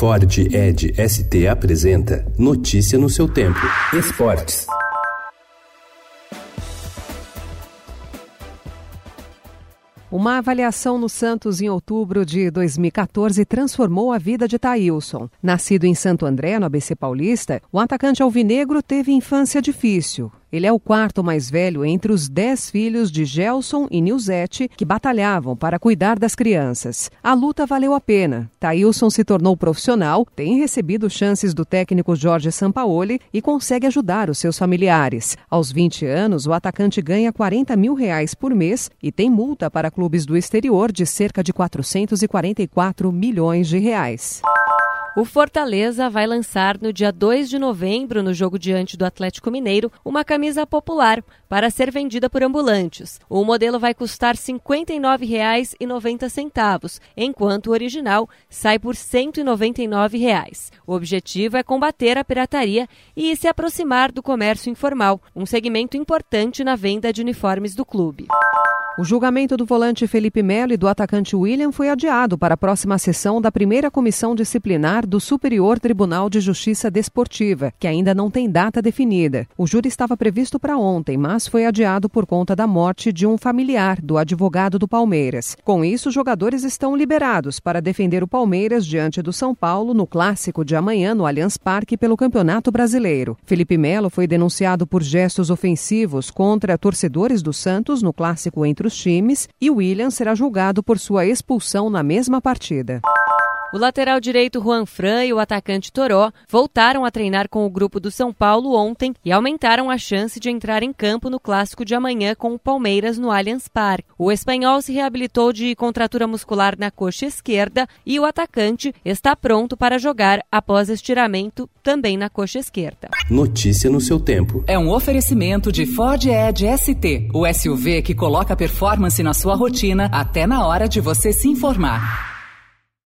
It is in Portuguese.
Ford Ed ST apresenta Notícia no seu tempo. Esportes. Uma avaliação no Santos em outubro de 2014 transformou a vida de Thailson. Nascido em Santo André, no ABC Paulista, o atacante alvinegro teve infância difícil. Ele é o quarto mais velho entre os dez filhos de Gelson e Nilzete, que batalhavam para cuidar das crianças. A luta valeu a pena. Thailson se tornou profissional, tem recebido chances do técnico Jorge Sampaoli e consegue ajudar os seus familiares. Aos 20 anos, o atacante ganha 40 mil reais por mês e tem multa para clubes do exterior de cerca de 444 milhões de reais. O Fortaleza vai lançar no dia 2 de novembro, no jogo diante do Atlético Mineiro, uma camisa popular para ser vendida por ambulantes. O modelo vai custar R$ 59,90, enquanto o original sai por 199 reais. O objetivo é combater a pirataria e se aproximar do comércio informal, um segmento importante na venda de uniformes do clube. O julgamento do volante Felipe Melo e do atacante William foi adiado para a próxima sessão da primeira comissão disciplinar do Superior Tribunal de Justiça Desportiva, que ainda não tem data definida. O júri estava previsto para ontem, mas foi adiado por conta da morte de um familiar do advogado do Palmeiras. Com isso, os jogadores estão liberados para defender o Palmeiras diante do São Paulo no clássico de amanhã no Allianz Parque pelo Campeonato Brasileiro. Felipe Melo foi denunciado por gestos ofensivos contra torcedores do Santos no clássico entre os times e William será julgado por sua expulsão na mesma partida. O lateral direito Juan Fran e o atacante Toró voltaram a treinar com o grupo do São Paulo ontem e aumentaram a chance de entrar em campo no clássico de amanhã com o Palmeiras no Allianz Parque. O espanhol se reabilitou de contratura muscular na coxa esquerda e o atacante está pronto para jogar após estiramento também na coxa esquerda. Notícia no seu tempo. É um oferecimento de Ford Edge ST, o SUV que coloca performance na sua rotina até na hora de você se informar.